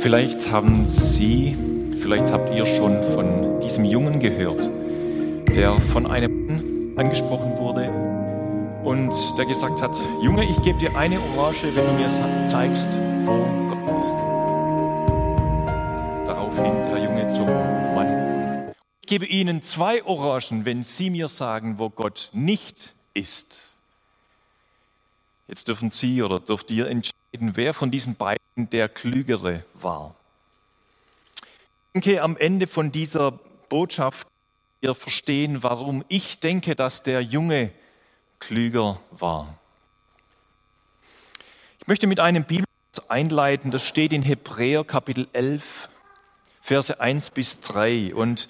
Vielleicht haben Sie, vielleicht habt ihr schon von diesem Jungen gehört, der von einem angesprochen wurde und der gesagt hat, Junge, ich gebe dir eine Orange, wenn du mir zeigst, wo Gott ist. Daraufhin der Junge zum Mann. Ich gebe Ihnen zwei Orangen, wenn Sie mir sagen, wo Gott nicht ist. Jetzt dürfen Sie oder dürft ihr entscheiden, wer von diesen beiden der Klügere war. Ich denke, am Ende von dieser Botschaft wir verstehen, warum ich denke, dass der Junge klüger war. Ich möchte mit einem Bibel einleiten, das steht in Hebräer Kapitel 11, Verse 1 bis 3. Und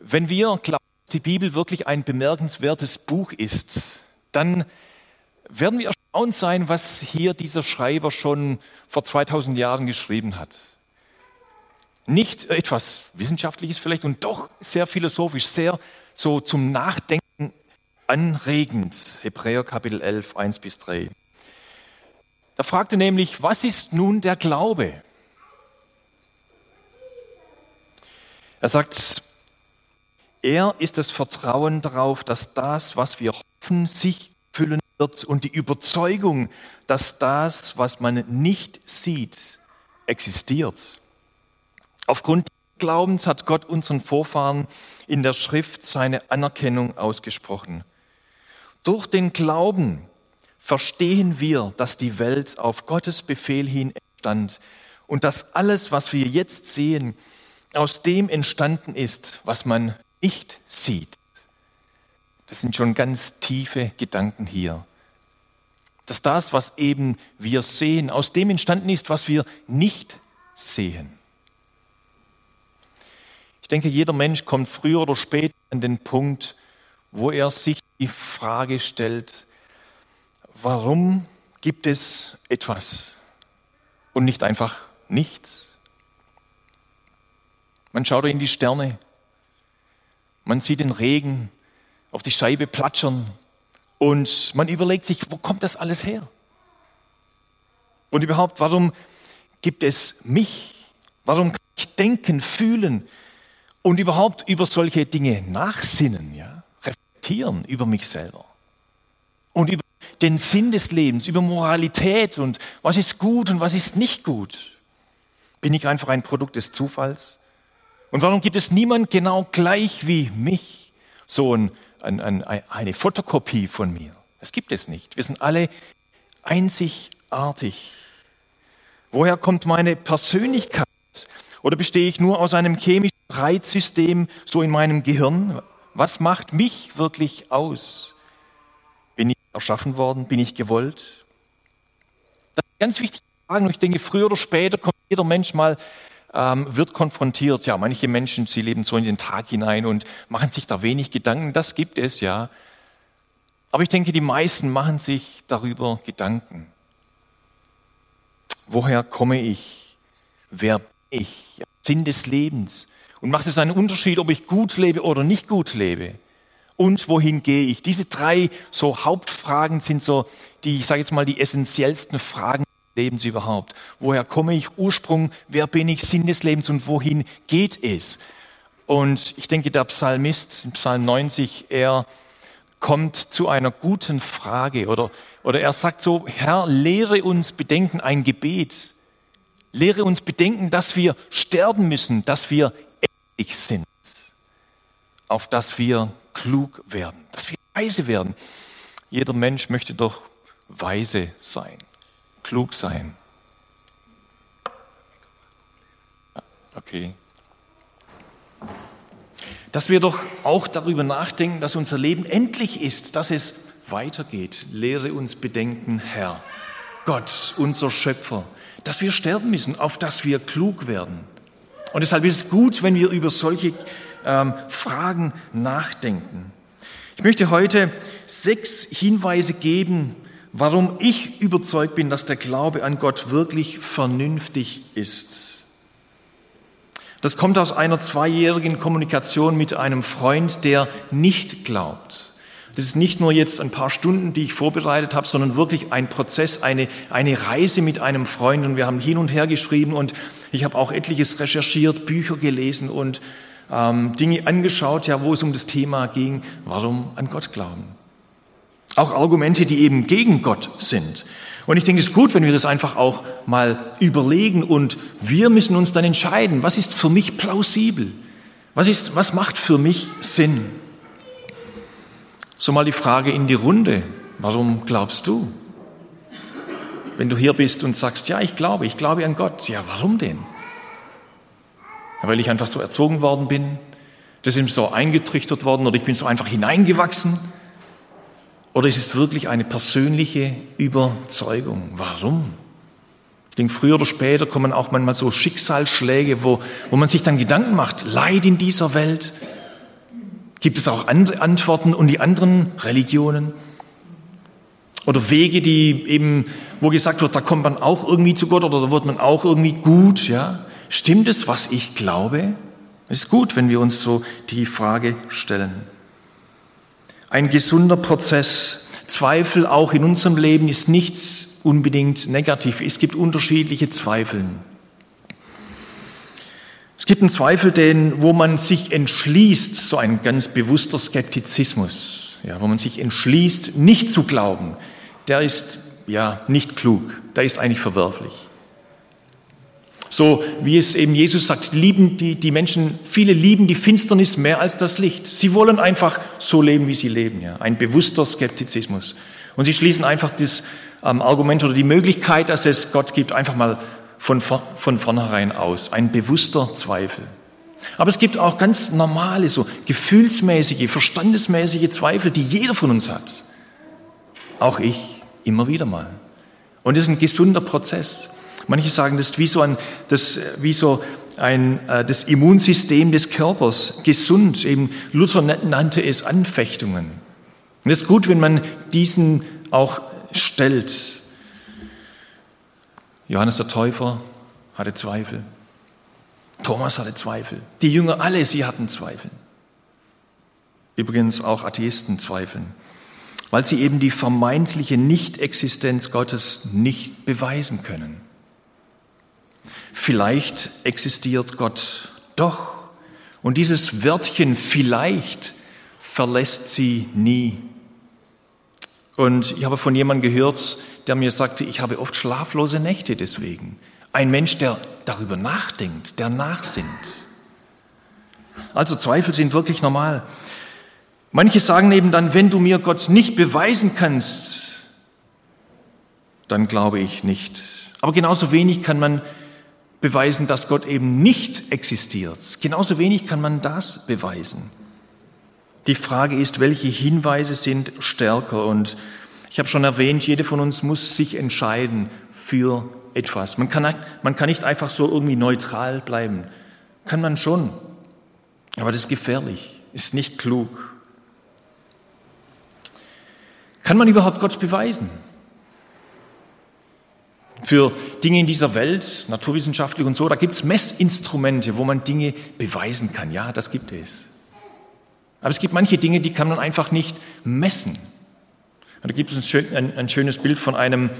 wenn wir glauben, dass die Bibel wirklich ein bemerkenswertes Buch ist, dann werden wir erstaunt sein, was hier dieser Schreiber schon vor 2000 Jahren geschrieben hat. Nicht etwas Wissenschaftliches vielleicht und doch sehr philosophisch, sehr so zum Nachdenken anregend. Hebräer Kapitel 11, 1 bis 3. Da fragte nämlich, was ist nun der Glaube? Er sagt, er ist das Vertrauen darauf, dass das, was wir hoffen, sich füllen wird und die Überzeugung, dass das, was man nicht sieht, existiert. Aufgrund des Glaubens hat Gott unseren Vorfahren in der Schrift seine Anerkennung ausgesprochen. Durch den Glauben verstehen wir, dass die Welt auf Gottes Befehl hin entstand und dass alles, was wir jetzt sehen, aus dem entstanden ist, was man nicht sieht. Das sind schon ganz tiefe Gedanken hier. Dass das, was eben wir sehen, aus dem entstanden ist, was wir nicht sehen. Ich denke, jeder Mensch kommt früher oder später an den Punkt, wo er sich die Frage stellt, warum gibt es etwas und nicht einfach nichts? Man schaut in die Sterne, man sieht den Regen auf die Scheibe platschern und man überlegt sich, wo kommt das alles her? Und überhaupt, warum gibt es mich? Warum kann ich denken, fühlen und überhaupt über solche Dinge nachsinnen, ja? reflektieren über mich selber und über den Sinn des Lebens, über Moralität und was ist gut und was ist nicht gut? Bin ich einfach ein Produkt des Zufalls? Und warum gibt es niemand genau gleich wie mich? So ein, ein, ein, eine Fotokopie von mir. Das gibt es nicht. Wir sind alle einzigartig. Woher kommt meine Persönlichkeit? Oder bestehe ich nur aus einem chemischen Reizsystem so in meinem Gehirn? Was macht mich wirklich aus? Bin ich erschaffen worden? Bin ich gewollt? Das ist ganz wichtig Fragen. Ich denke, früher oder später kommt jeder Mensch mal ähm, wird konfrontiert. Ja, manche Menschen, sie leben so in den Tag hinein und machen sich da wenig Gedanken. Das gibt es, ja. Aber ich denke, die meisten machen sich darüber Gedanken. Woher komme ich? Wer bin ich? Sinn des Lebens. Und macht es einen Unterschied, ob ich gut lebe oder nicht gut lebe? Und wohin gehe ich? Diese drei so Hauptfragen sind so die, ich sage jetzt mal, die essentiellsten Fragen Lebens überhaupt? Woher komme ich? Ursprung, wer bin ich? Sinn des Lebens und wohin geht es? Und ich denke, der Psalmist, Psalm 90, er kommt zu einer guten Frage oder, oder er sagt so, Herr, lehre uns bedenken ein Gebet. Lehre uns bedenken, dass wir sterben müssen, dass wir ehrlich sind, auf dass wir klug werden, dass wir weise werden. Jeder Mensch möchte doch weise sein klug sein. Okay. Dass wir doch auch darüber nachdenken, dass unser Leben endlich ist, dass es weitergeht. Lehre uns bedenken, Herr, Gott, unser Schöpfer, dass wir sterben müssen, auf dass wir klug werden. Und deshalb ist es gut, wenn wir über solche ähm, Fragen nachdenken. Ich möchte heute sechs Hinweise geben, warum ich überzeugt bin, dass der Glaube an Gott wirklich vernünftig ist. Das kommt aus einer zweijährigen Kommunikation mit einem Freund, der nicht glaubt. Das ist nicht nur jetzt ein paar Stunden, die ich vorbereitet habe, sondern wirklich ein Prozess, eine, eine Reise mit einem Freund. Und wir haben hin und her geschrieben und Ich habe auch etliches recherchiert, Bücher gelesen und ähm, Dinge angeschaut, ja, wo es um das Thema ging, warum an Gott glauben. Auch Argumente, die eben gegen Gott sind. Und ich denke, es ist gut, wenn wir das einfach auch mal überlegen und wir müssen uns dann entscheiden, was ist für mich plausibel? Was, ist, was macht für mich Sinn? So mal die Frage in die Runde. Warum glaubst du? Wenn du hier bist und sagst, ja, ich glaube, ich glaube an Gott. Ja, warum denn? Weil ich einfach so erzogen worden bin. Das ist so eingetrichtert worden oder ich bin so einfach hineingewachsen. Oder ist es wirklich eine persönliche Überzeugung? Warum? Ich denke, früher oder später kommen auch manchmal so Schicksalsschläge, wo, wo man sich dann Gedanken macht, Leid in dieser Welt. Gibt es auch andere Antworten und die anderen Religionen? Oder Wege, die eben, wo gesagt wird, da kommt man auch irgendwie zu Gott oder da wird man auch irgendwie gut, ja? Stimmt es, was ich glaube? Es ist gut, wenn wir uns so die Frage stellen. Ein gesunder Prozess. Zweifel auch in unserem Leben ist nichts unbedingt negativ. Es gibt unterschiedliche Zweifel. Es gibt einen Zweifel, den, wo man sich entschließt, so ein ganz bewusster Skeptizismus, ja, wo man sich entschließt, nicht zu glauben, der ist ja nicht klug, der ist eigentlich verwerflich. So wie es eben Jesus sagt, lieben die, die Menschen, viele lieben die Finsternis mehr als das Licht. Sie wollen einfach so leben, wie sie leben. Ja. Ein bewusster Skeptizismus. Und sie schließen einfach das ähm, Argument oder die Möglichkeit, dass es Gott gibt, einfach mal von, von vornherein aus. Ein bewusster Zweifel. Aber es gibt auch ganz normale, so gefühlsmäßige, verstandesmäßige Zweifel, die jeder von uns hat. Auch ich, immer wieder mal. Und das ist ein gesunder Prozess. Manche sagen, das ist wie so ein, das, wie so ein, äh, das Immunsystem des Körpers, gesund. Eben Luther nannte es Anfechtungen. Und es ist gut, wenn man diesen auch stellt. Johannes der Täufer hatte Zweifel. Thomas hatte Zweifel. Die Jünger alle, sie hatten Zweifel. Übrigens auch Atheisten zweifeln, weil sie eben die vermeintliche Nichtexistenz Gottes nicht beweisen können. Vielleicht existiert Gott doch. Und dieses Wörtchen vielleicht verlässt sie nie. Und ich habe von jemandem gehört, der mir sagte, ich habe oft schlaflose Nächte deswegen. Ein Mensch, der darüber nachdenkt, der nachsinnt. Also Zweifel sind wirklich normal. Manche sagen eben dann, wenn du mir Gott nicht beweisen kannst, dann glaube ich nicht. Aber genauso wenig kann man beweisen, dass Gott eben nicht existiert. Genauso wenig kann man das beweisen. Die Frage ist, welche Hinweise sind stärker? Und ich habe schon erwähnt, jede von uns muss sich entscheiden für etwas. Man kann, man kann nicht einfach so irgendwie neutral bleiben. Kann man schon. Aber das ist gefährlich, ist nicht klug. Kann man überhaupt Gott beweisen? Für Dinge in dieser Welt, naturwissenschaftlich und so, da gibt es Messinstrumente, wo man Dinge beweisen kann. Ja, das gibt es. Aber es gibt manche Dinge, die kann man einfach nicht messen. Und da gibt es ein, ein schönes Bild von einem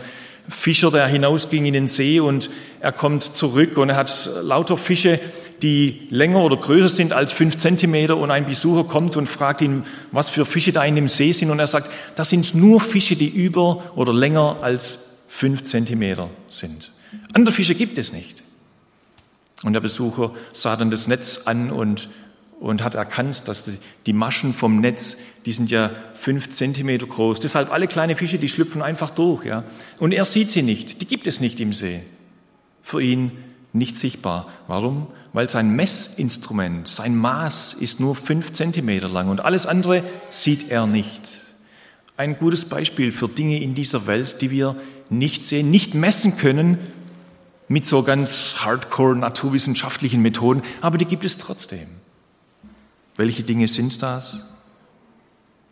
Fischer, der hinausging in den See und er kommt zurück und er hat lauter Fische, die länger oder größer sind als fünf Zentimeter und ein Besucher kommt und fragt ihn, was für Fische da in dem See sind und er sagt, das sind nur Fische, die über oder länger als fünf Zentimeter sind. Andere Fische gibt es nicht. Und der Besucher sah dann das Netz an und, und hat erkannt, dass die, die Maschen vom Netz, die sind ja fünf Zentimeter groß. Deshalb alle kleine Fische, die schlüpfen einfach durch. Ja? Und er sieht sie nicht. Die gibt es nicht im See. Für ihn nicht sichtbar. Warum? Weil sein Messinstrument, sein Maß ist nur fünf Zentimeter lang und alles andere sieht er nicht. Ein gutes Beispiel für Dinge in dieser Welt, die wir nicht sehen, nicht messen können mit so ganz hardcore naturwissenschaftlichen Methoden, aber die gibt es trotzdem. Welche Dinge sind das?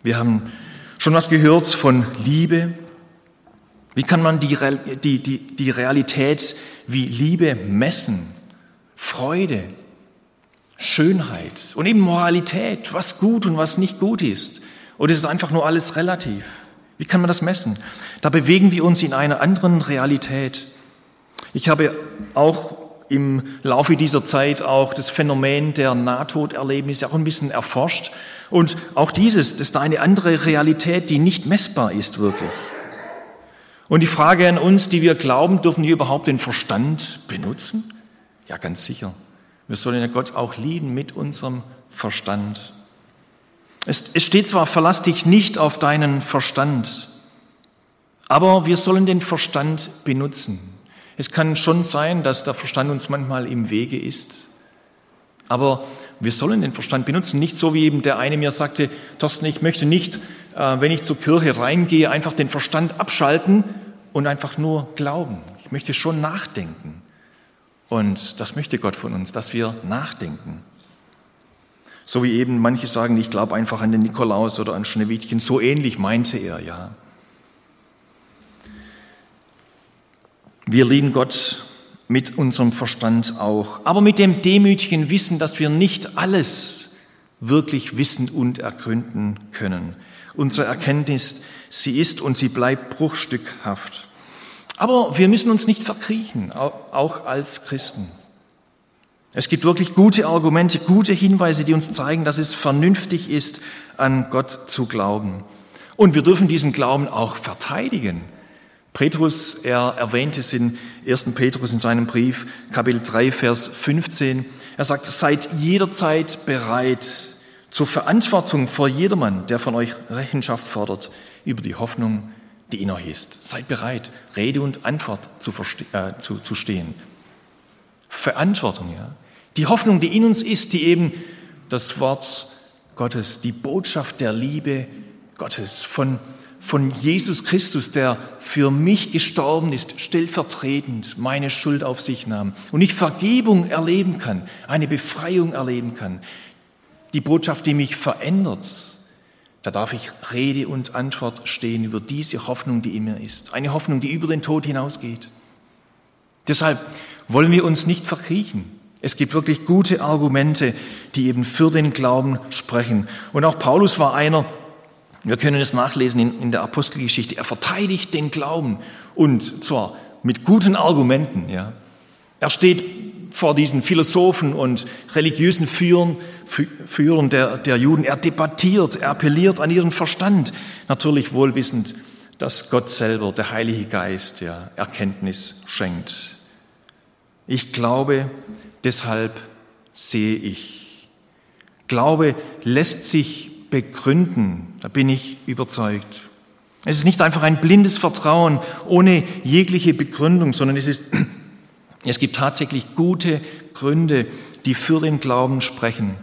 Wir haben schon was gehört von Liebe. Wie kann man die, die, die, die Realität wie Liebe messen? Freude, Schönheit und eben Moralität, was gut und was nicht gut ist. Oder ist es einfach nur alles relativ? Wie kann man das messen? Da bewegen wir uns in einer anderen Realität. Ich habe auch im Laufe dieser Zeit auch das Phänomen der Nahtoderlebnisse auch ein bisschen erforscht. Und auch dieses, das ist eine andere Realität, die nicht messbar ist wirklich. Und die Frage an uns, die wir glauben, dürfen wir überhaupt den Verstand benutzen? Ja, ganz sicher. Wir sollen ja Gott auch lieben mit unserem Verstand. Es, es steht zwar, verlass dich nicht auf deinen Verstand, aber wir sollen den Verstand benutzen. Es kann schon sein, dass der Verstand uns manchmal im Wege ist. Aber wir sollen den Verstand benutzen, nicht so wie eben der eine mir sagte, Thorsten, ich möchte nicht, äh, wenn ich zur Kirche reingehe, einfach den Verstand abschalten und einfach nur glauben. Ich möchte schon nachdenken. Und das möchte Gott von uns, dass wir nachdenken. So wie eben manche sagen, ich glaube einfach an den Nikolaus oder an Schneewittchen, so ähnlich meinte er, ja. Wir lieben Gott mit unserem Verstand auch, aber mit dem demütigen Wissen, dass wir nicht alles wirklich wissen und ergründen können. Unsere Erkenntnis, sie ist und sie bleibt bruchstückhaft. Aber wir müssen uns nicht verkriechen, auch als Christen. Es gibt wirklich gute Argumente, gute Hinweise, die uns zeigen, dass es vernünftig ist, an Gott zu glauben. Und wir dürfen diesen Glauben auch verteidigen. Petrus, er erwähnt es in 1. Petrus in seinem Brief, Kapitel 3, Vers 15. Er sagt, seid jederzeit bereit zur Verantwortung vor jedermann, der von euch Rechenschaft fordert über die Hoffnung, die in euch ist. Seid bereit, Rede und Antwort zu, äh, zu, zu stehen. Verantwortung, ja. Die Hoffnung, die in uns ist, die eben das Wort Gottes, die Botschaft der Liebe Gottes von von Jesus Christus, der für mich gestorben ist, stellvertretend meine Schuld auf sich nahm und ich Vergebung erleben kann, eine Befreiung erleben kann, die Botschaft, die mich verändert, da darf ich Rede und Antwort stehen über diese Hoffnung, die in mir ist. Eine Hoffnung, die über den Tod hinausgeht. Deshalb wollen wir uns nicht verkriechen. Es gibt wirklich gute Argumente, die eben für den Glauben sprechen. Und auch Paulus war einer, wir können es nachlesen in, in der Apostelgeschichte. Er verteidigt den Glauben und zwar mit guten Argumenten. Ja. Er steht vor diesen Philosophen und religiösen Führern, Führern der, der Juden. Er debattiert, er appelliert an ihren Verstand. Natürlich wohlwissend, dass Gott selber, der Heilige Geist, ja, Erkenntnis schenkt. Ich glaube, deshalb sehe ich. Glaube lässt sich begründen. Da bin ich überzeugt. Es ist nicht einfach ein blindes Vertrauen ohne jegliche Begründung, sondern es ist, es gibt tatsächlich gute Gründe, die für den Glauben sprechen.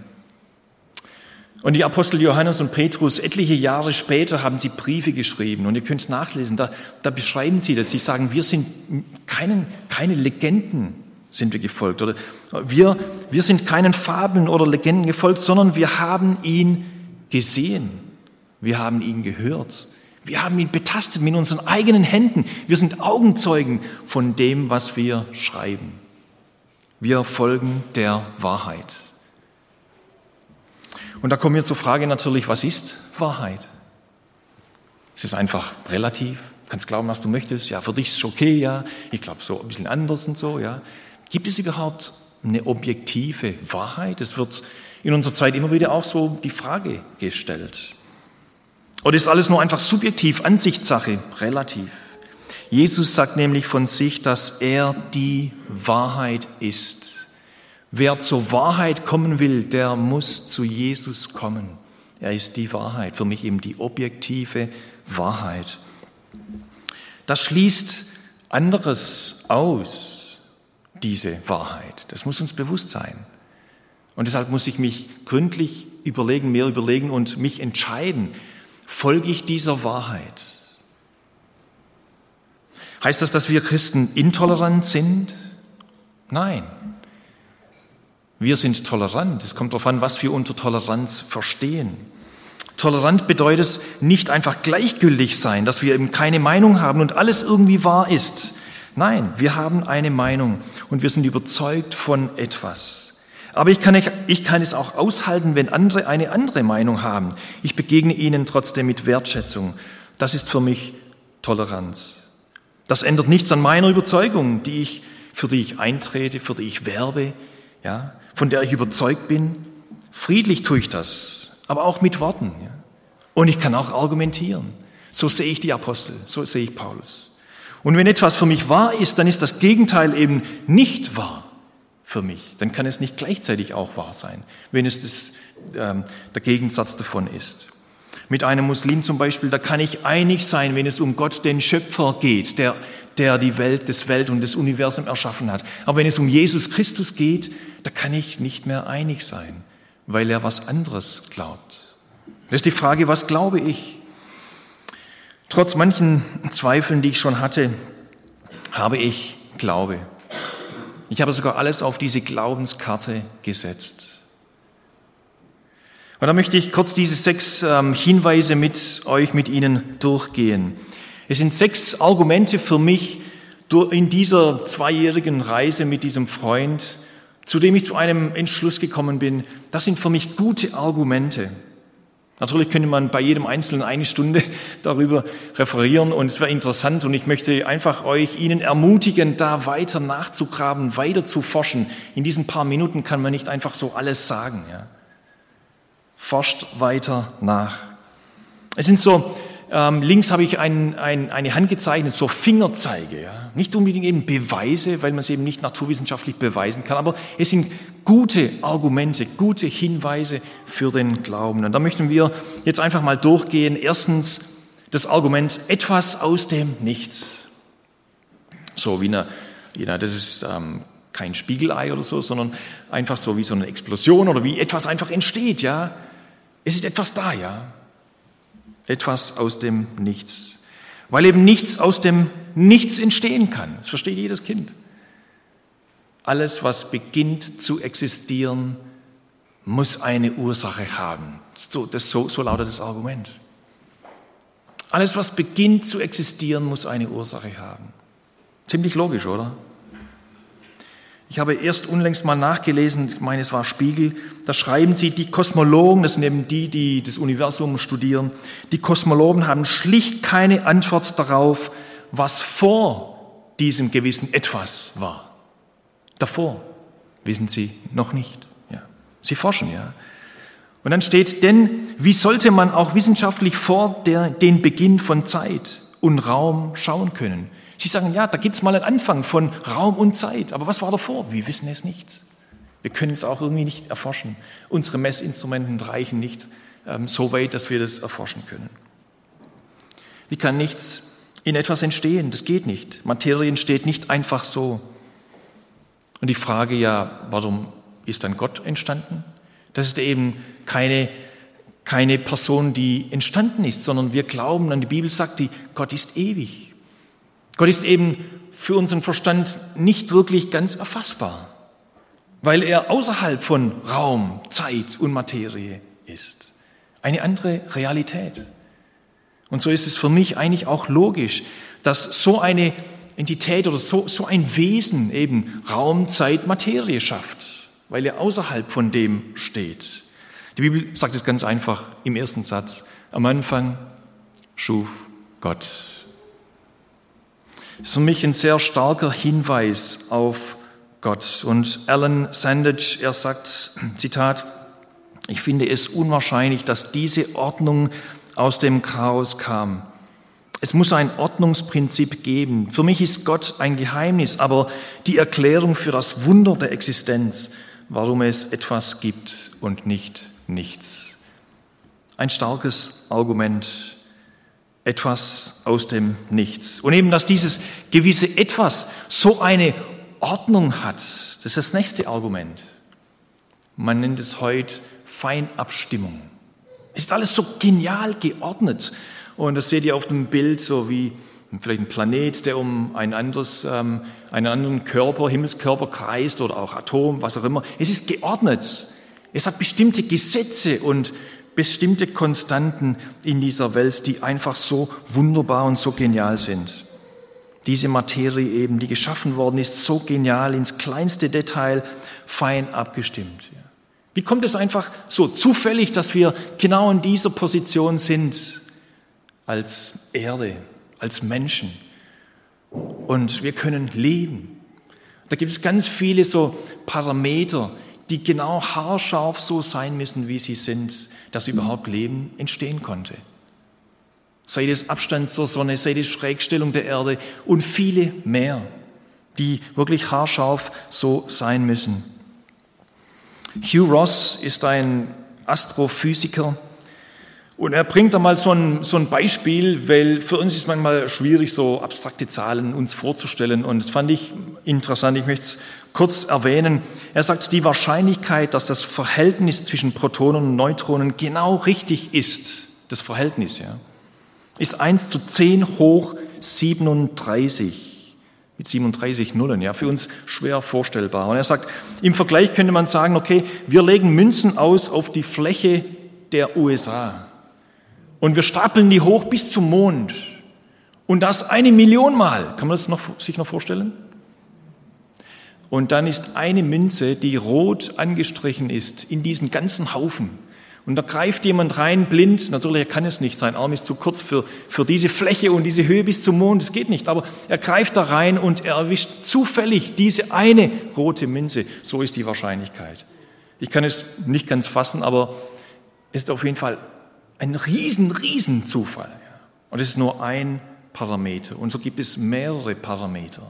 Und die Apostel Johannes und Petrus, etliche Jahre später, haben sie Briefe geschrieben. Und ihr könnt es nachlesen, da, da beschreiben sie das. Sie sagen, wir sind keinen, keine Legenden sind wir gefolgt. Oder wir, wir sind keinen Fabeln oder Legenden gefolgt, sondern wir haben ihn gesehen, wir haben ihn gehört, wir haben ihn betastet mit unseren eigenen Händen. Wir sind Augenzeugen von dem, was wir schreiben. Wir folgen der Wahrheit. Und da kommen wir zur Frage natürlich, was ist Wahrheit? Es ist einfach relativ. Du kannst glauben, was du möchtest. Ja, für dich ist es okay, ja. Ich glaube so ein bisschen anders und so, ja. Gibt es überhaupt eine objektive Wahrheit? Es wird in unserer Zeit immer wieder auch so die Frage gestellt. Oder ist alles nur einfach subjektiv, Ansichtssache, relativ? Jesus sagt nämlich von sich, dass er die Wahrheit ist. Wer zur Wahrheit kommen will, der muss zu Jesus kommen. Er ist die Wahrheit, für mich eben die objektive Wahrheit. Das schließt anderes aus, diese Wahrheit. Das muss uns bewusst sein. Und deshalb muss ich mich gründlich überlegen, mehr überlegen und mich entscheiden, folge ich dieser Wahrheit? Heißt das, dass wir Christen intolerant sind? Nein. Wir sind tolerant. Es kommt darauf an, was wir unter Toleranz verstehen. Tolerant bedeutet nicht einfach gleichgültig sein, dass wir eben keine Meinung haben und alles irgendwie wahr ist. Nein, wir haben eine Meinung und wir sind überzeugt von etwas. Aber ich kann, ich kann es auch aushalten, wenn andere eine andere Meinung haben. Ich begegne ihnen trotzdem mit Wertschätzung. Das ist für mich Toleranz. Das ändert nichts an meiner Überzeugung, die ich für die ich eintrete, für die ich werbe, ja, von der ich überzeugt bin. Friedlich tue ich das, aber auch mit Worten. Ja. Und ich kann auch argumentieren. So sehe ich die Apostel, so sehe ich Paulus. Und wenn etwas für mich wahr ist, dann ist das Gegenteil eben nicht wahr für mich. Dann kann es nicht gleichzeitig auch wahr sein, wenn es das, ähm, der Gegensatz davon ist. Mit einem Muslim zum Beispiel, da kann ich einig sein, wenn es um Gott, den Schöpfer geht, der, der die Welt, das Welt und das Universum erschaffen hat. Aber wenn es um Jesus Christus geht, da kann ich nicht mehr einig sein, weil er was anderes glaubt. Das ist die Frage, was glaube ich? Trotz manchen Zweifeln, die ich schon hatte, habe ich Glaube. Ich habe sogar alles auf diese Glaubenskarte gesetzt. Und da möchte ich kurz diese sechs ähm, Hinweise mit euch, mit Ihnen durchgehen. Es sind sechs Argumente für mich in dieser zweijährigen Reise mit diesem Freund, zu dem ich zu einem Entschluss gekommen bin. Das sind für mich gute Argumente. Natürlich könnte man bei jedem Einzelnen eine Stunde darüber referieren und es wäre interessant und ich möchte einfach euch, Ihnen ermutigen, da weiter nachzugraben, weiter zu forschen. In diesen paar Minuten kann man nicht einfach so alles sagen. Ja. Forscht weiter nach. Es sind so ähm, links habe ich ein, ein, eine Hand gezeichnet, so Fingerzeige. Ja? Nicht unbedingt eben Beweise, weil man es eben nicht naturwissenschaftlich beweisen kann, aber es sind gute Argumente, gute Hinweise für den Glauben. Und da möchten wir jetzt einfach mal durchgehen. Erstens das Argument etwas aus dem Nichts. So wie eine, ja, das ist ähm, kein Spiegelei oder so, sondern einfach so wie so eine Explosion oder wie etwas einfach entsteht, ja. Es ist etwas da, ja etwas aus dem Nichts. Weil eben nichts aus dem Nichts entstehen kann. Das versteht jedes Kind. Alles, was beginnt zu existieren, muss eine Ursache haben. So, das, so, so lautet das Argument. Alles, was beginnt zu existieren, muss eine Ursache haben. Ziemlich logisch, oder? Ich habe erst unlängst mal nachgelesen, ich meine, es war Spiegel, da schreiben sie, die Kosmologen, das sind eben die, die das Universum studieren, die Kosmologen haben schlicht keine Antwort darauf, was vor diesem gewissen Etwas war. Davor wissen sie noch nicht. Ja. Sie forschen, ja. Und dann steht, denn wie sollte man auch wissenschaftlich vor der, den Beginn von Zeit und Raum schauen können? Sie sagen, ja, da gibt es mal einen Anfang von Raum und Zeit. Aber was war davor? Wir wissen es nicht. Wir können es auch irgendwie nicht erforschen. Unsere Messinstrumenten reichen nicht ähm, so weit, dass wir das erforschen können. Wie kann nichts in etwas entstehen? Das geht nicht. Materie entsteht nicht einfach so. Und die Frage ja, warum ist dann Gott entstanden? Das ist eben keine, keine Person, die entstanden ist, sondern wir glauben an die Bibel sagt, die Gott ist ewig. Gott ist eben für unseren Verstand nicht wirklich ganz erfassbar, weil er außerhalb von Raum, Zeit und Materie ist. Eine andere Realität. Und so ist es für mich eigentlich auch logisch, dass so eine Entität oder so, so ein Wesen eben Raum, Zeit, Materie schafft, weil er außerhalb von dem steht. Die Bibel sagt es ganz einfach im ersten Satz. Am Anfang schuf Gott das ist für mich ein sehr starker Hinweis auf Gott. Und Alan Sandage, er sagt, Zitat, ich finde es unwahrscheinlich, dass diese Ordnung aus dem Chaos kam. Es muss ein Ordnungsprinzip geben. Für mich ist Gott ein Geheimnis, aber die Erklärung für das Wunder der Existenz, warum es etwas gibt und nicht nichts. Ein starkes Argument etwas aus dem Nichts. Und eben, dass dieses gewisse Etwas so eine Ordnung hat, das ist das nächste Argument. Man nennt es heute Feinabstimmung. Ist alles so genial geordnet. Und das seht ihr auf dem Bild so wie vielleicht ein Planet, der um ein anderes, ähm, einen anderen Körper, Himmelskörper kreist oder auch Atom, was auch immer. Es ist geordnet. Es hat bestimmte Gesetze und bestimmte Konstanten in dieser Welt, die einfach so wunderbar und so genial sind. Diese Materie eben, die geschaffen worden ist, so genial, ins kleinste Detail fein abgestimmt. Wie kommt es einfach so zufällig, dass wir genau in dieser Position sind als Erde, als Menschen? Und wir können leben. Da gibt es ganz viele so Parameter, die genau haarscharf so sein müssen, wie sie sind, dass überhaupt Leben entstehen konnte. Sei es Abstand zur Sonne, sei es Schrägstellung der Erde und viele mehr, die wirklich haarscharf so sein müssen. Hugh Ross ist ein Astrophysiker, und er bringt da mal so ein, so ein Beispiel, weil für uns ist manchmal schwierig, so abstrakte Zahlen uns vorzustellen. Und das fand ich interessant. Ich möchte es kurz erwähnen. Er sagt, die Wahrscheinlichkeit, dass das Verhältnis zwischen Protonen und Neutronen genau richtig ist, das Verhältnis, ja, ist 1 zu 10 hoch 37 mit 37 Nullen, ja, für uns schwer vorstellbar. Und er sagt, im Vergleich könnte man sagen, okay, wir legen Münzen aus auf die Fläche der USA. Und wir stapeln die hoch bis zum Mond. Und das eine Million Mal. Kann man das noch, sich noch vorstellen? Und dann ist eine Münze, die rot angestrichen ist, in diesen ganzen Haufen. Und da greift jemand rein, blind. Natürlich, er kann es nicht. Sein Arm ist zu kurz für, für diese Fläche und diese Höhe bis zum Mond. Das geht nicht. Aber er greift da rein und er erwischt zufällig diese eine rote Münze. So ist die Wahrscheinlichkeit. Ich kann es nicht ganz fassen, aber es ist auf jeden Fall ein riesen, riesen Zufall. Und es ist nur ein Parameter. Und so gibt es mehrere Parameter.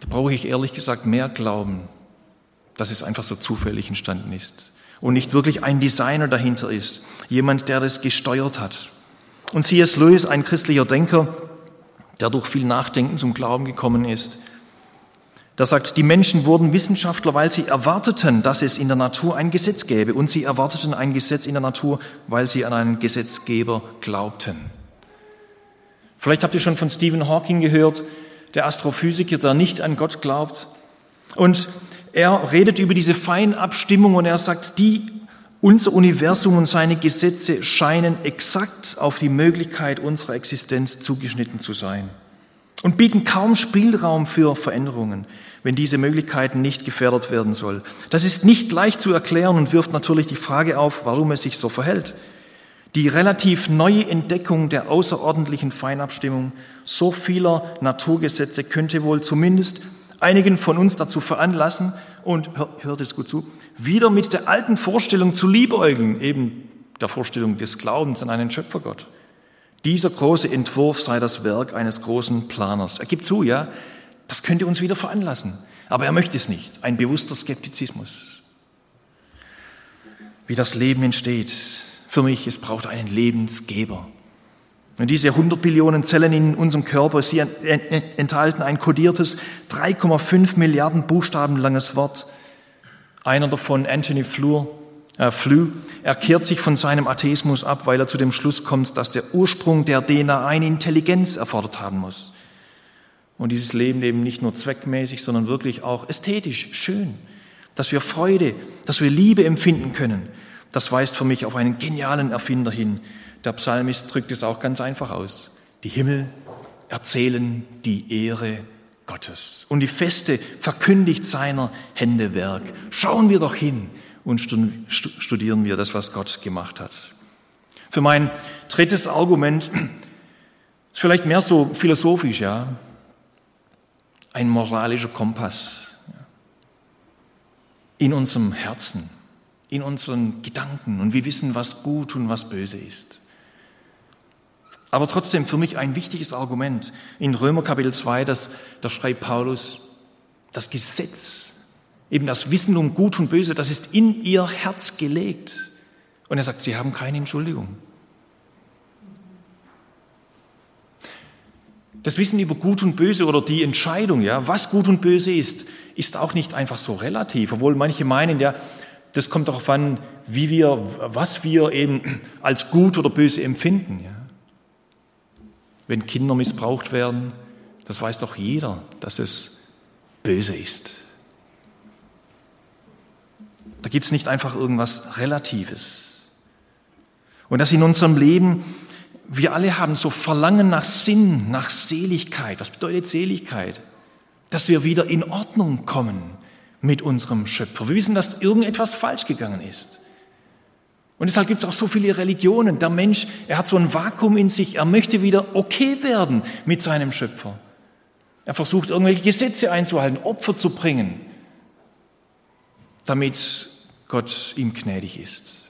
Da brauche ich ehrlich gesagt mehr Glauben, dass es einfach so zufällig entstanden ist. Und nicht wirklich ein Designer dahinter ist. Jemand, der das gesteuert hat. Und C.S. Lewis, ein christlicher Denker, der durch viel Nachdenken zum Glauben gekommen ist, da sagt, die Menschen wurden Wissenschaftler, weil sie erwarteten, dass es in der Natur ein Gesetz gäbe. Und sie erwarteten ein Gesetz in der Natur, weil sie an einen Gesetzgeber glaubten. Vielleicht habt ihr schon von Stephen Hawking gehört, der Astrophysiker, der nicht an Gott glaubt. Und er redet über diese Feinabstimmung und er sagt, die, unser Universum und seine Gesetze scheinen exakt auf die Möglichkeit unserer Existenz zugeschnitten zu sein und bieten kaum Spielraum für Veränderungen, wenn diese Möglichkeiten nicht gefährdet werden soll. Das ist nicht leicht zu erklären und wirft natürlich die Frage auf, warum es sich so verhält. Die relativ neue Entdeckung der außerordentlichen Feinabstimmung so vieler Naturgesetze könnte wohl zumindest einigen von uns dazu veranlassen, und hört es gut zu, wieder mit der alten Vorstellung zu liebäugeln, eben der Vorstellung des Glaubens an einen Schöpfergott. Dieser große Entwurf sei das Werk eines großen Planers. Er gibt zu, ja, das könnte uns wieder veranlassen. Aber er möchte es nicht. Ein bewusster Skeptizismus. Wie das Leben entsteht. Für mich, es braucht einen Lebensgeber. Und diese 100 Billionen Zellen in unserem Körper, sie enthalten ein kodiertes 3,5 Milliarden Buchstaben langes Wort. Einer davon, Anthony Fleur, äh, Flü, er kehrt sich von seinem Atheismus ab, weil er zu dem Schluss kommt, dass der Ursprung der DNA eine Intelligenz erfordert haben muss. Und dieses Leben eben nicht nur zweckmäßig, sondern wirklich auch ästhetisch, schön. Dass wir Freude, dass wir Liebe empfinden können. Das weist für mich auf einen genialen Erfinder hin. Der Psalmist drückt es auch ganz einfach aus. Die Himmel erzählen die Ehre Gottes. Und die Feste verkündigt seiner Hände Werk. Schauen wir doch hin und studieren wir das, was Gott gemacht hat. Für mein drittes Argument ist vielleicht mehr so philosophisch, ja. Ein moralischer Kompass in unserem Herzen, in unseren Gedanken und wir wissen, was gut und was böse ist. Aber trotzdem für mich ein wichtiges Argument. In Römer Kapitel 2, das, da schreibt Paulus, das Gesetz Eben das Wissen um Gut und Böse, das ist in ihr Herz gelegt. Und er sagt, sie haben keine Entschuldigung. Das Wissen über Gut und Böse oder die Entscheidung, ja, was Gut und Böse ist, ist auch nicht einfach so relativ, obwohl manche meinen, ja, das kommt darauf an, wie wir, was wir eben als gut oder böse empfinden. Ja. Wenn Kinder missbraucht werden, das weiß doch jeder, dass es böse ist. Da gibt es nicht einfach irgendwas Relatives. Und dass in unserem Leben, wir alle haben so Verlangen nach Sinn, nach Seligkeit. Was bedeutet Seligkeit? Dass wir wieder in Ordnung kommen mit unserem Schöpfer. Wir wissen, dass irgendetwas falsch gegangen ist. Und deshalb gibt es auch so viele Religionen. Der Mensch, er hat so ein Vakuum in sich. Er möchte wieder okay werden mit seinem Schöpfer. Er versucht irgendwelche Gesetze einzuhalten, Opfer zu bringen, damit Gott ihm gnädig ist.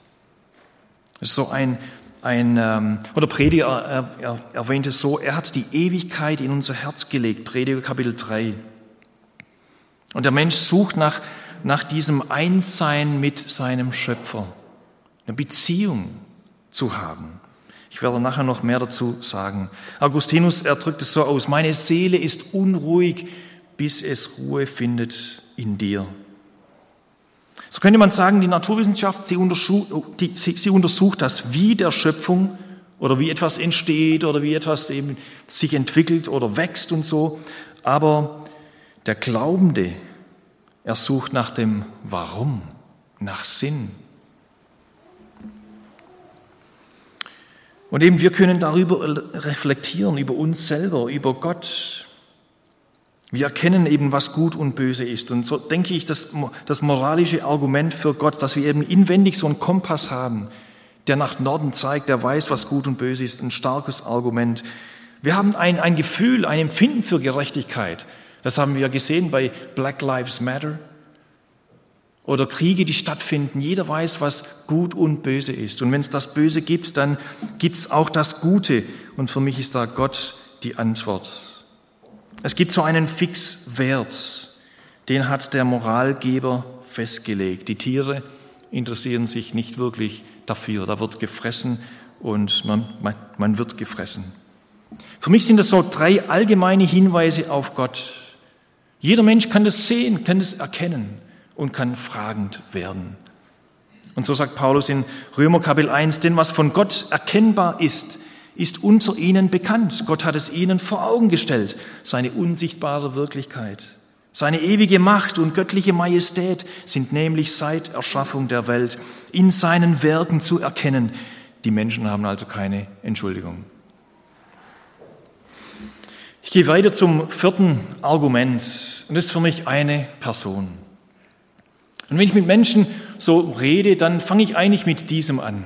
Das ist so ein, ein ähm, oder Prediger er, er, erwähnt es so, er hat die Ewigkeit in unser Herz gelegt, Prediger Kapitel 3. Und der Mensch sucht nach, nach diesem Einssein mit seinem Schöpfer, eine Beziehung zu haben. Ich werde nachher noch mehr dazu sagen. Augustinus, er drückt es so aus, meine Seele ist unruhig, bis es Ruhe findet in dir. So könnte man sagen, die Naturwissenschaft, sie, die, sie, sie untersucht das Wie der Schöpfung oder wie etwas entsteht oder wie etwas eben sich entwickelt oder wächst und so. Aber der Glaubende, er sucht nach dem Warum, nach Sinn. Und eben wir können darüber reflektieren, über uns selber, über Gott. Wir erkennen eben, was gut und böse ist. Und so denke ich, dass das moralische Argument für Gott, dass wir eben inwendig so einen Kompass haben, der nach Norden zeigt, der weiß, was gut und böse ist, ein starkes Argument. Wir haben ein, ein Gefühl, ein Empfinden für Gerechtigkeit. Das haben wir gesehen bei Black Lives Matter oder Kriege, die stattfinden. Jeder weiß, was gut und böse ist. Und wenn es das Böse gibt, dann gibt es auch das Gute. Und für mich ist da Gott die Antwort. Es gibt so einen Fixwert, den hat der Moralgeber festgelegt. Die Tiere interessieren sich nicht wirklich dafür. Da wird gefressen und man, man, man wird gefressen. Für mich sind das so drei allgemeine Hinweise auf Gott. Jeder Mensch kann das sehen, kann das erkennen und kann fragend werden. Und so sagt Paulus in Römer Kapitel 1, denn was von Gott erkennbar ist, ist unter ihnen bekannt. Gott hat es ihnen vor Augen gestellt, seine unsichtbare Wirklichkeit. Seine ewige Macht und göttliche Majestät sind nämlich seit Erschaffung der Welt in seinen Werken zu erkennen. Die Menschen haben also keine Entschuldigung. Ich gehe weiter zum vierten Argument und das ist für mich eine Person. Und wenn ich mit Menschen so rede, dann fange ich eigentlich mit diesem an.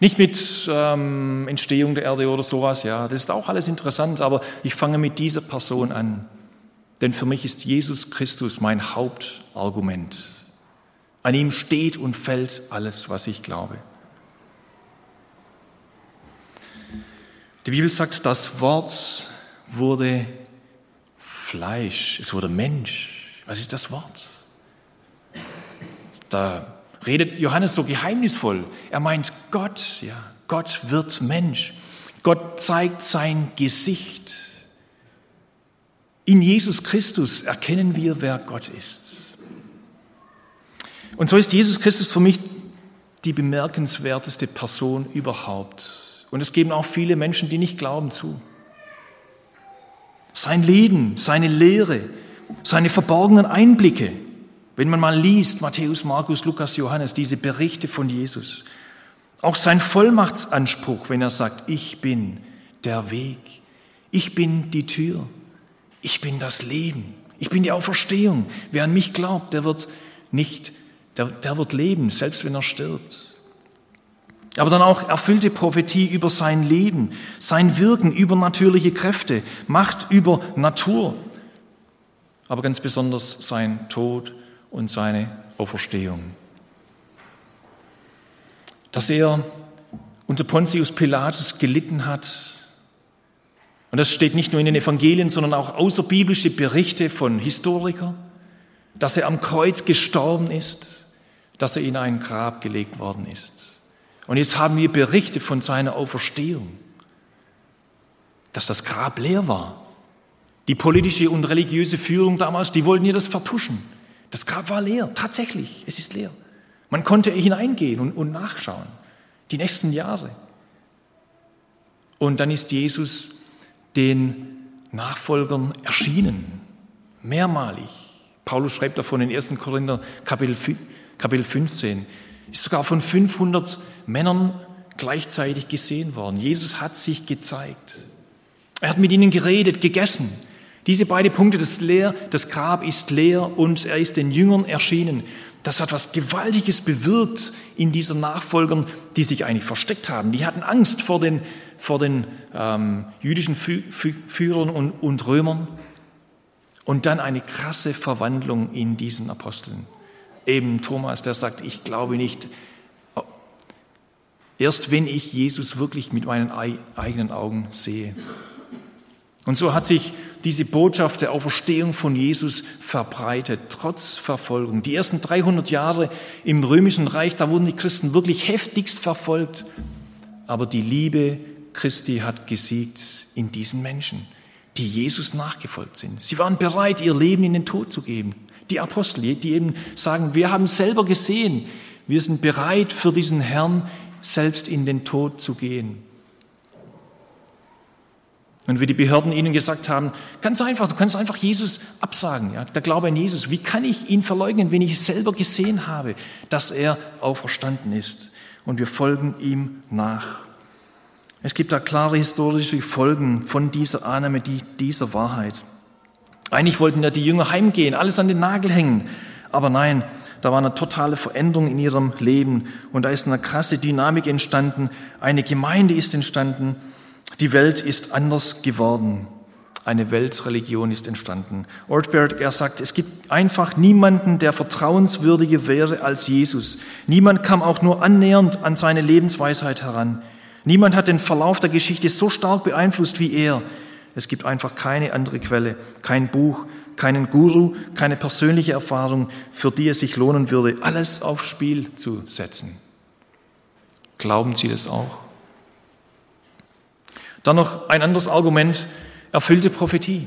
Nicht mit ähm, Entstehung der Erde oder sowas, ja, das ist auch alles interessant, aber ich fange mit dieser Person an. Denn für mich ist Jesus Christus mein Hauptargument. An ihm steht und fällt alles, was ich glaube. Die Bibel sagt, das Wort wurde Fleisch, es wurde Mensch. Was ist das Wort? Da redet Johannes so geheimnisvoll. Er meint Gott, ja, Gott wird Mensch. Gott zeigt sein Gesicht. In Jesus Christus erkennen wir, wer Gott ist. Und so ist Jesus Christus für mich die bemerkenswerteste Person überhaupt. Und es geben auch viele Menschen, die nicht glauben, zu. Sein Leben, seine Lehre, seine verborgenen Einblicke, wenn man mal liest, Matthäus, Markus, Lukas, Johannes, diese Berichte von Jesus, auch sein Vollmachtsanspruch, wenn er sagt, ich bin der Weg, ich bin die Tür, ich bin das Leben, ich bin die Auferstehung. Wer an mich glaubt, der wird nicht, der, der wird leben, selbst wenn er stirbt. Aber dann auch erfüllte Prophetie über sein Leben, sein Wirken, übernatürliche Kräfte, Macht über Natur, aber ganz besonders sein Tod und seine Auferstehung. Dass er unter Pontius Pilatus gelitten hat. Und das steht nicht nur in den Evangelien, sondern auch außerbiblische Berichte von Historikern, dass er am Kreuz gestorben ist, dass er in ein Grab gelegt worden ist. Und jetzt haben wir Berichte von seiner Auferstehung, dass das Grab leer war. Die politische und religiöse Führung damals, die wollten ihr das vertuschen. Das Grab war leer, tatsächlich, es ist leer. Man konnte hineingehen und, und nachschauen, die nächsten Jahre. Und dann ist Jesus den Nachfolgern erschienen, mehrmalig. Paulus schreibt davon in 1. Korinther Kapitel, Kapitel 15, ist sogar von 500 Männern gleichzeitig gesehen worden. Jesus hat sich gezeigt. Er hat mit ihnen geredet, gegessen. Diese beiden Punkte, das, leer, das Grab ist leer und er ist den Jüngern erschienen. Das hat was Gewaltiges bewirkt in diesen Nachfolgern, die sich eigentlich versteckt haben. Die hatten Angst vor den, vor den ähm, jüdischen Führern und, und Römern. Und dann eine krasse Verwandlung in diesen Aposteln. Eben Thomas, der sagt, ich glaube nicht, erst wenn ich Jesus wirklich mit meinen eigenen Augen sehe. Und so hat sich diese Botschaft der Auferstehung von Jesus verbreitet, trotz Verfolgung. Die ersten 300 Jahre im römischen Reich, da wurden die Christen wirklich heftigst verfolgt. Aber die Liebe Christi hat gesiegt in diesen Menschen, die Jesus nachgefolgt sind. Sie waren bereit, ihr Leben in den Tod zu geben. Die Apostel, die eben sagen, wir haben selber gesehen, wir sind bereit für diesen Herrn selbst in den Tod zu gehen. Und wie die Behörden ihnen gesagt haben, ganz einfach, du kannst einfach Jesus absagen, ja, der Glaube an Jesus. Wie kann ich ihn verleugnen, wenn ich selber gesehen habe, dass er auferstanden ist? Und wir folgen ihm nach. Es gibt da klare historische Folgen von dieser Annahme dieser Wahrheit. Eigentlich wollten ja die Jünger heimgehen, alles an den Nagel hängen. Aber nein, da war eine totale Veränderung in ihrem Leben und da ist eine krasse Dynamik entstanden. Eine Gemeinde ist entstanden. Die Welt ist anders geworden. Eine Weltreligion ist entstanden. Ortberg, er sagt, es gibt einfach niemanden, der vertrauenswürdiger wäre als Jesus. Niemand kam auch nur annähernd an seine Lebensweisheit heran. Niemand hat den Verlauf der Geschichte so stark beeinflusst wie er. Es gibt einfach keine andere Quelle, kein Buch, keinen Guru, keine persönliche Erfahrung, für die es sich lohnen würde, alles aufs Spiel zu setzen. Glauben Sie das auch? Dann noch ein anderes Argument, erfüllte Prophetie.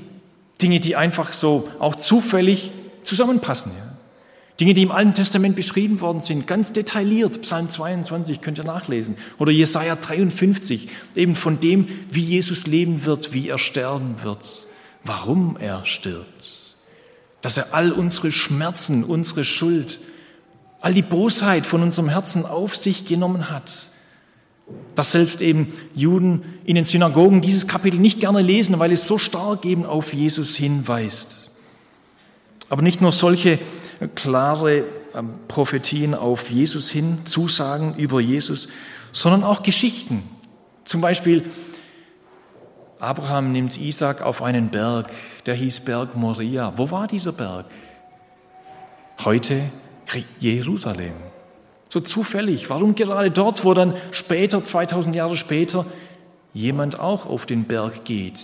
Dinge, die einfach so auch zufällig zusammenpassen. Ja. Dinge, die im Alten Testament beschrieben worden sind, ganz detailliert. Psalm 22 könnt ihr nachlesen. Oder Jesaja 53, eben von dem, wie Jesus leben wird, wie er sterben wird, warum er stirbt. Dass er all unsere Schmerzen, unsere Schuld, all die Bosheit von unserem Herzen auf sich genommen hat. Dass selbst eben Juden in den Synagogen dieses Kapitel nicht gerne lesen, weil es so stark eben auf Jesus hinweist. Aber nicht nur solche klare ähm, Prophetien auf Jesus hin, Zusagen über Jesus, sondern auch Geschichten. Zum Beispiel, Abraham nimmt Isaac auf einen Berg, der hieß Berg Moria. Wo war dieser Berg? Heute Jerusalem. So zufällig. Warum gerade dort, wo dann später, 2000 Jahre später, jemand auch auf den Berg geht,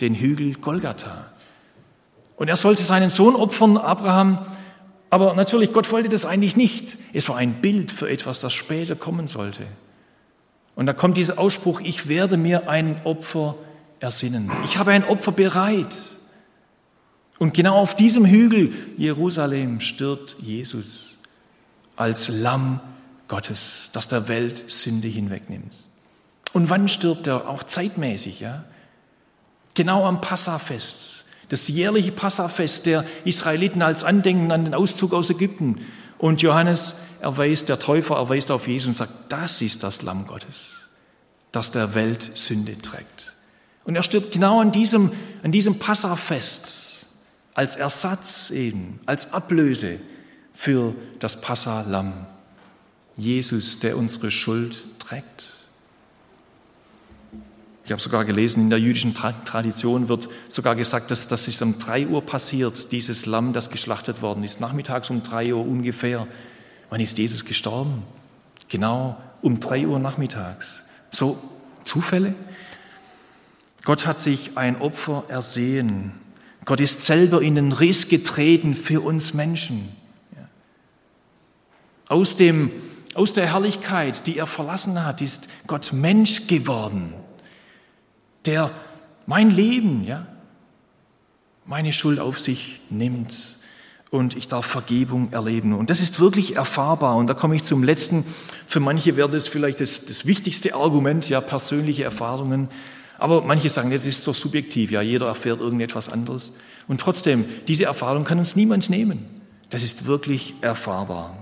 den Hügel Golgatha? Und er sollte seinen Sohn opfern, Abraham, aber natürlich, Gott wollte das eigentlich nicht. Es war ein Bild für etwas, das später kommen sollte. Und da kommt dieser Ausspruch, ich werde mir ein Opfer ersinnen. Ich habe ein Opfer bereit. Und genau auf diesem Hügel Jerusalem stirbt Jesus als Lamm Gottes, das der Welt Sünde hinwegnimmt. Und wann stirbt er? Auch zeitmäßig, ja? Genau am Passafest das jährliche Passafest der Israeliten als Andenken an den Auszug aus Ägypten. Und Johannes erweist, der Täufer erweist auf Jesus und sagt, das ist das Lamm Gottes, das der Welt Sünde trägt. Und er stirbt genau an diesem, an diesem Passafest als Ersatz eben, als Ablöse für das Passalamm. Jesus, der unsere Schuld trägt. Ich habe sogar gelesen, in der jüdischen Tradition wird sogar gesagt, dass das ist um drei Uhr passiert, dieses Lamm, das geschlachtet worden ist. Nachmittags um drei Uhr ungefähr. Wann ist Jesus gestorben? Genau um drei Uhr nachmittags. So Zufälle? Gott hat sich ein Opfer ersehen. Gott ist selber in den Riss getreten für uns Menschen. Aus, dem, aus der Herrlichkeit, die er verlassen hat, ist Gott Mensch geworden der mein Leben, ja, meine Schuld auf sich nimmt und ich darf Vergebung erleben. Und das ist wirklich erfahrbar. Und da komme ich zum letzten. Für manche wäre das vielleicht das, das wichtigste Argument, ja, persönliche Erfahrungen. Aber manche sagen, das ist so subjektiv, ja, jeder erfährt irgendetwas anderes. Und trotzdem, diese Erfahrung kann uns niemand nehmen. Das ist wirklich erfahrbar.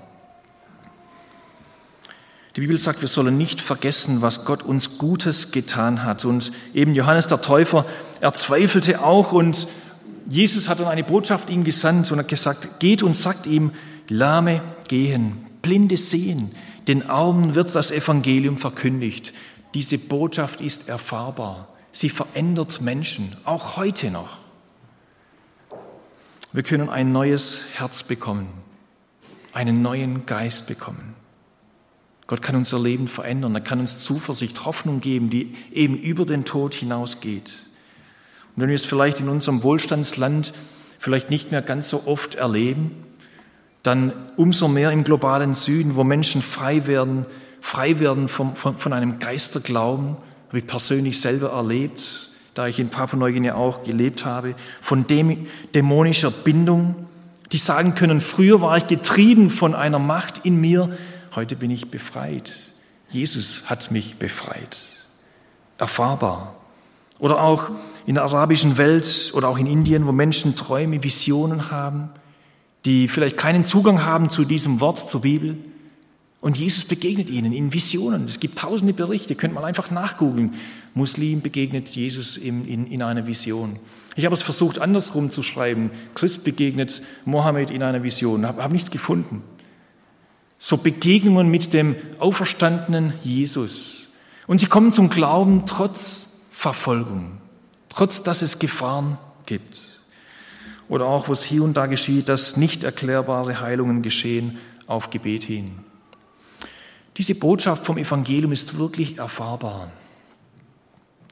Die Bibel sagt, wir sollen nicht vergessen, was Gott uns Gutes getan hat. Und eben Johannes der Täufer, er zweifelte auch und Jesus hat dann eine Botschaft ihm gesandt und hat gesagt, geht und sagt ihm, Lahme gehen, Blinde sehen, den Armen wird das Evangelium verkündigt. Diese Botschaft ist erfahrbar. Sie verändert Menschen, auch heute noch. Wir können ein neues Herz bekommen, einen neuen Geist bekommen. Gott kann unser Leben verändern, er kann uns Zuversicht, Hoffnung geben, die eben über den Tod hinausgeht. Und wenn wir es vielleicht in unserem Wohlstandsland vielleicht nicht mehr ganz so oft erleben, dann umso mehr im globalen Süden, wo Menschen frei werden, frei werden vom, von, von einem Geisterglauben, habe ich persönlich selber erlebt, da ich in Papua-Neuguinea auch gelebt habe, von dem, dämonischer Bindung, die sagen können, früher war ich getrieben von einer Macht in mir, Heute bin ich befreit. Jesus hat mich befreit. Erfahrbar. Oder auch in der arabischen Welt oder auch in Indien, wo Menschen Träume, Visionen haben, die vielleicht keinen Zugang haben zu diesem Wort, zur Bibel. Und Jesus begegnet ihnen in Visionen. Es gibt tausende Berichte, könnt man einfach nachgoogeln. Muslim begegnet Jesus in, in, in einer Vision. Ich habe es versucht, andersrum zu schreiben. Christ begegnet Mohammed in einer Vision, habe hab nichts gefunden so Begegnungen mit dem auferstandenen Jesus. Und sie kommen zum Glauben trotz Verfolgung, trotz dass es Gefahren gibt. Oder auch, was hier und da geschieht, dass nicht erklärbare Heilungen geschehen auf Gebet hin. Diese Botschaft vom Evangelium ist wirklich erfahrbar.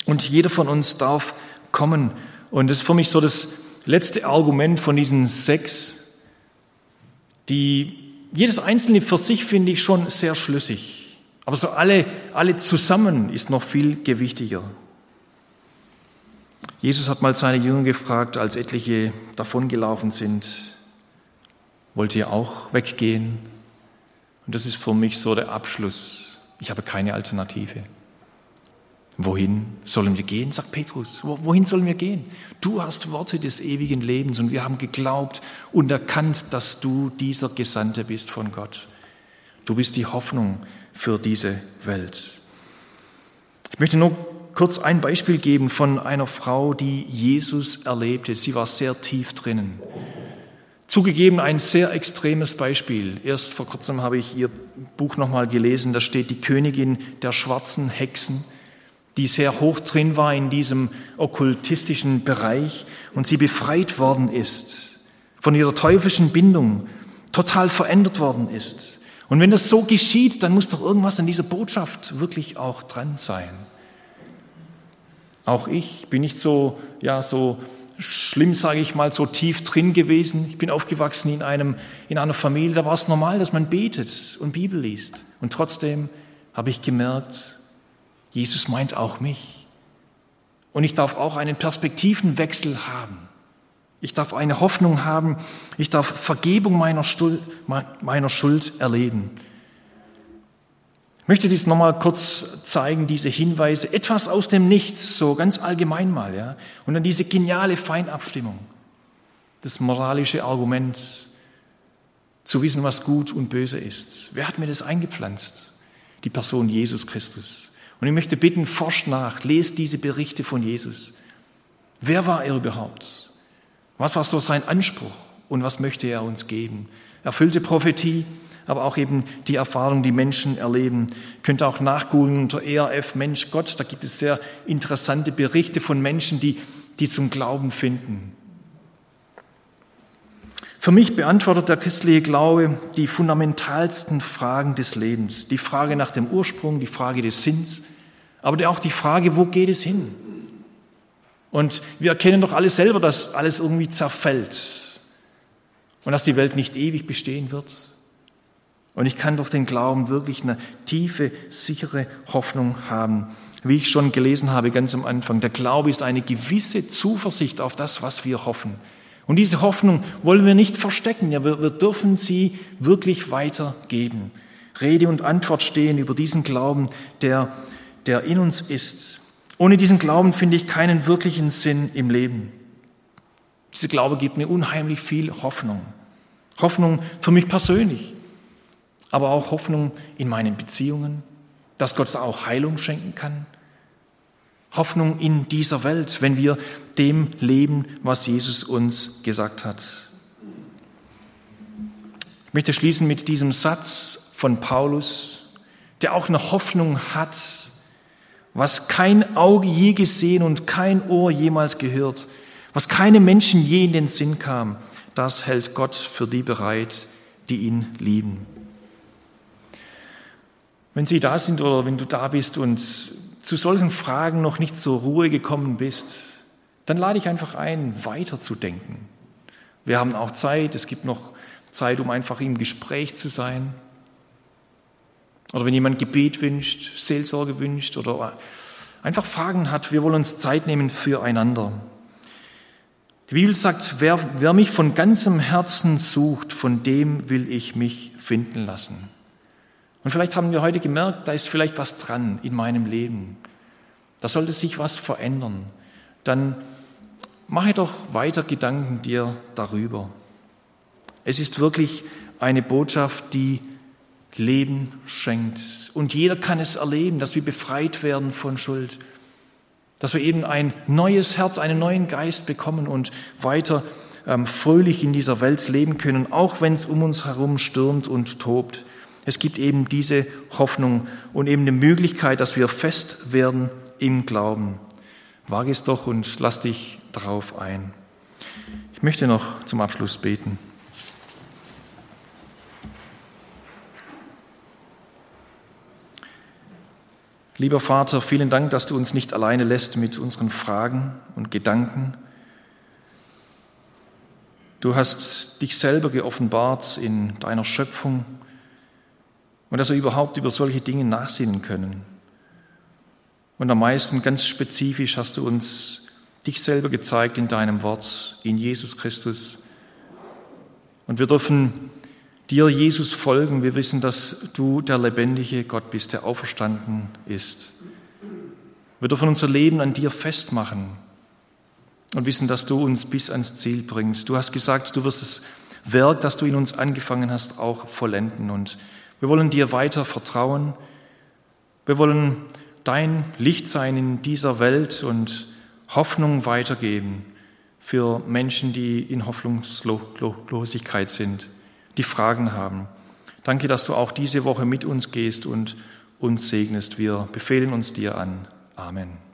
Und jeder von uns darf kommen. Und das ist für mich so das letzte Argument von diesen sechs, die jedes einzelne für sich finde ich schon sehr schlüssig. Aber so alle, alle zusammen ist noch viel gewichtiger. Jesus hat mal seine Jünger gefragt, als etliche davongelaufen sind, wollt ihr auch weggehen? Und das ist für mich so der Abschluss. Ich habe keine Alternative. Wohin sollen wir gehen, sagt Petrus. Wohin sollen wir gehen? Du hast Worte des ewigen Lebens und wir haben geglaubt und erkannt, dass du dieser Gesandte bist von Gott. Du bist die Hoffnung für diese Welt. Ich möchte nur kurz ein Beispiel geben von einer Frau, die Jesus erlebte. Sie war sehr tief drinnen. Zugegeben ein sehr extremes Beispiel. Erst vor kurzem habe ich ihr Buch nochmal gelesen. Da steht die Königin der schwarzen Hexen die sehr hoch drin war in diesem okkultistischen Bereich und sie befreit worden ist von ihrer teuflischen Bindung, total verändert worden ist. Und wenn das so geschieht, dann muss doch irgendwas an dieser Botschaft wirklich auch dran sein. Auch ich bin nicht so, ja, so schlimm, sage ich mal, so tief drin gewesen. Ich bin aufgewachsen in, einem, in einer Familie, da war es normal, dass man betet und Bibel liest. Und trotzdem habe ich gemerkt, Jesus meint auch mich. Und ich darf auch einen Perspektivenwechsel haben. Ich darf eine Hoffnung haben. Ich darf Vergebung meiner, Schuld, meiner Schuld erleben. Ich möchte dies nochmal kurz zeigen, diese Hinweise, etwas aus dem Nichts, so ganz allgemein mal, ja. Und dann diese geniale Feinabstimmung, das moralische Argument, zu wissen, was gut und böse ist. Wer hat mir das eingepflanzt? Die Person Jesus Christus. Und ich möchte bitten, forscht nach, lest diese Berichte von Jesus. Wer war er überhaupt? Was war so sein Anspruch und was möchte er uns geben? Erfüllte Prophetie, aber auch eben die Erfahrung, die Menschen erleben. Könnt ihr auch nachgoogeln unter ERF Mensch Gott. Da gibt es sehr interessante Berichte von Menschen, die, die zum Glauben finden. Für mich beantwortet der christliche Glaube die fundamentalsten Fragen des Lebens. Die Frage nach dem Ursprung, die Frage des Sinns, aber auch die Frage, wo geht es hin? Und wir erkennen doch alle selber, dass alles irgendwie zerfällt und dass die Welt nicht ewig bestehen wird. Und ich kann durch den Glauben wirklich eine tiefe, sichere Hoffnung haben. Wie ich schon gelesen habe ganz am Anfang, der Glaube ist eine gewisse Zuversicht auf das, was wir hoffen. Und diese Hoffnung wollen wir nicht verstecken, ja, wir, wir dürfen sie wirklich weitergeben. Rede und Antwort stehen über diesen Glauben, der der in uns ist. Ohne diesen Glauben finde ich keinen wirklichen Sinn im Leben. Dieser Glaube gibt mir unheimlich viel Hoffnung. Hoffnung für mich persönlich, aber auch Hoffnung in meinen Beziehungen, dass Gott auch Heilung schenken kann. Hoffnung in dieser Welt, wenn wir dem leben, was Jesus uns gesagt hat. Ich möchte schließen mit diesem Satz von Paulus, der auch eine Hoffnung hat was kein Auge je gesehen und kein Ohr jemals gehört, was keine Menschen je in den Sinn kam, das hält Gott für die bereit, die ihn lieben. Wenn Sie da sind oder wenn du da bist und zu solchen Fragen noch nicht zur Ruhe gekommen bist, dann lade ich einfach ein, weiterzudenken. Wir haben auch Zeit, es gibt noch Zeit, um einfach im Gespräch zu sein. Oder wenn jemand Gebet wünscht, Seelsorge wünscht oder einfach Fragen hat, wir wollen uns Zeit nehmen füreinander. Die Bibel sagt, wer, wer mich von ganzem Herzen sucht, von dem will ich mich finden lassen. Und vielleicht haben wir heute gemerkt, da ist vielleicht was dran in meinem Leben. Da sollte sich was verändern. Dann mache doch weiter Gedanken dir darüber. Es ist wirklich eine Botschaft, die Leben schenkt. Und jeder kann es erleben, dass wir befreit werden von Schuld, dass wir eben ein neues Herz, einen neuen Geist bekommen und weiter ähm, fröhlich in dieser Welt leben können, auch wenn es um uns herum stürmt und tobt. Es gibt eben diese Hoffnung und eben eine Möglichkeit, dass wir fest werden im Glauben. Wage es doch und lass dich darauf ein. Ich möchte noch zum Abschluss beten. Lieber Vater, vielen Dank, dass du uns nicht alleine lässt mit unseren Fragen und Gedanken. Du hast dich selber geoffenbart in deiner Schöpfung und dass wir überhaupt über solche Dinge nachsinnen können. Und am meisten ganz spezifisch hast du uns dich selber gezeigt in deinem Wort, in Jesus Christus. Und wir dürfen dir, Jesus, folgen. Wir wissen, dass du der lebendige Gott bist, der auferstanden ist. Wir dürfen unser Leben an dir festmachen und wissen, dass du uns bis ans Ziel bringst. Du hast gesagt, du wirst das Werk, das du in uns angefangen hast, auch vollenden. Und wir wollen dir weiter vertrauen. Wir wollen dein Licht sein in dieser Welt und Hoffnung weitergeben für Menschen, die in Hoffnungslosigkeit sind die Fragen haben. Danke, dass du auch diese Woche mit uns gehst und uns segnest. Wir befehlen uns dir an. Amen.